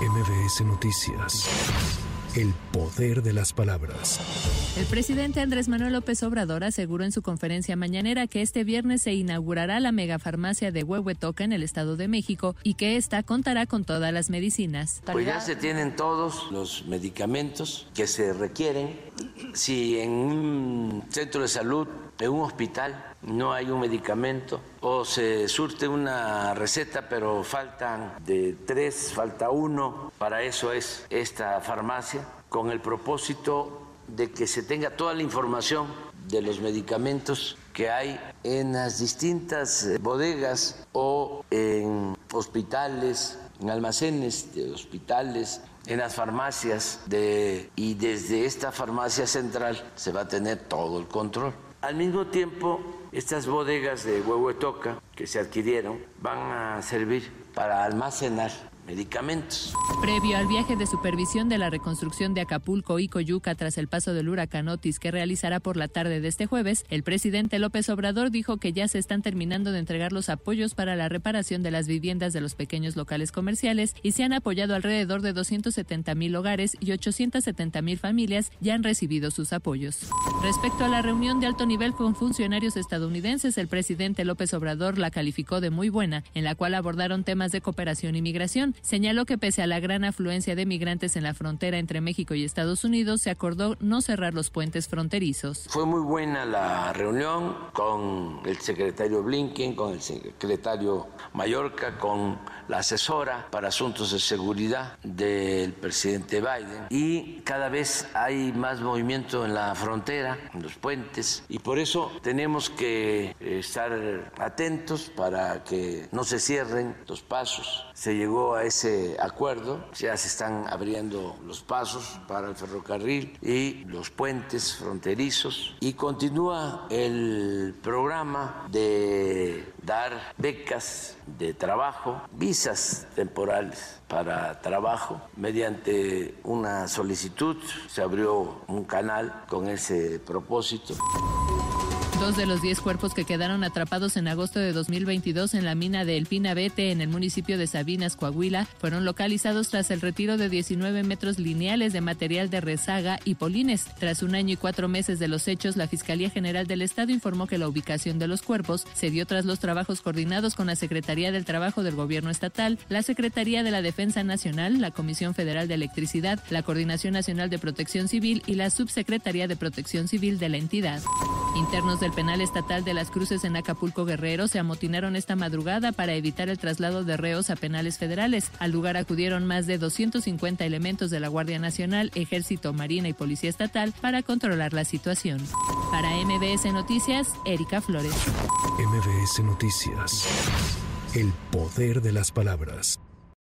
MBS Noticias. El poder de las palabras. El presidente Andrés Manuel López Obrador aseguró en su conferencia mañanera que este viernes se inaugurará la megafarmacia de Huehuetoca en el Estado de México y que esta contará con todas las medicinas. Pues ya se tienen todos los medicamentos que se requieren. Si en un centro de salud, en un hospital, no hay un medicamento o se surte una receta pero faltan de tres, falta uno, para eso es esta farmacia, con el propósito de que se tenga toda la información de los medicamentos que hay en las distintas bodegas o en hospitales, en almacenes de hospitales, en las farmacias de, y desde esta farmacia central se va a tener todo el control. Al mismo tiempo, estas bodegas de Huehuetoca que se adquirieron van a servir para almacenar medicamentos. Previo al viaje de supervisión de la reconstrucción de Acapulco y Coyuca tras el paso del huracán Otis que realizará por la tarde de este jueves, el presidente López Obrador dijo que ya se están terminando de entregar los apoyos para la reparación de las viviendas de los pequeños locales comerciales y se han apoyado alrededor de 270 mil hogares y 870 mil familias ya han recibido sus apoyos. Respecto a la reunión de alto nivel con funcionarios estadounidenses, el presidente López Obrador la calificó de muy buena, en la cual abordaron temas de cooperación y migración señaló que pese a la gran afluencia de migrantes en la frontera entre México y Estados Unidos, se acordó no cerrar los puentes fronterizos. Fue muy buena la reunión con el secretario Blinken, con el secretario Mallorca, con la asesora para asuntos de seguridad del presidente Biden y cada vez hay más movimiento en la frontera, en los puentes y por eso tenemos que estar atentos para que no se cierren los pasos. Se llegó a ese acuerdo, ya se están abriendo los pasos para el ferrocarril y los puentes fronterizos y continúa el programa de dar becas de trabajo, visas temporales para trabajo. Mediante una solicitud se abrió un canal con ese propósito. Dos de los diez cuerpos que quedaron atrapados en agosto de 2022 en la mina de El Pinabete en el municipio de Sabinas, Coahuila, fueron localizados tras el retiro de 19 metros lineales de material de rezaga y polines. Tras un año y cuatro meses de los hechos, la Fiscalía General del Estado informó que la ubicación de los cuerpos se dio tras los trabajos coordinados con la Secretaría del Trabajo del Gobierno Estatal, la Secretaría de la Defensa Nacional, la Comisión Federal de Electricidad, la Coordinación Nacional de Protección Civil y la Subsecretaría de Protección Civil de la entidad. Internos del penal estatal de las Cruces en Acapulco Guerrero se amotinaron esta madrugada para evitar el traslado de reos a penales federales. Al lugar acudieron más de 250 elementos de la Guardia Nacional, Ejército, Marina y Policía Estatal para controlar la situación. Para MBS Noticias, Erika Flores. MBS Noticias. El poder de las palabras.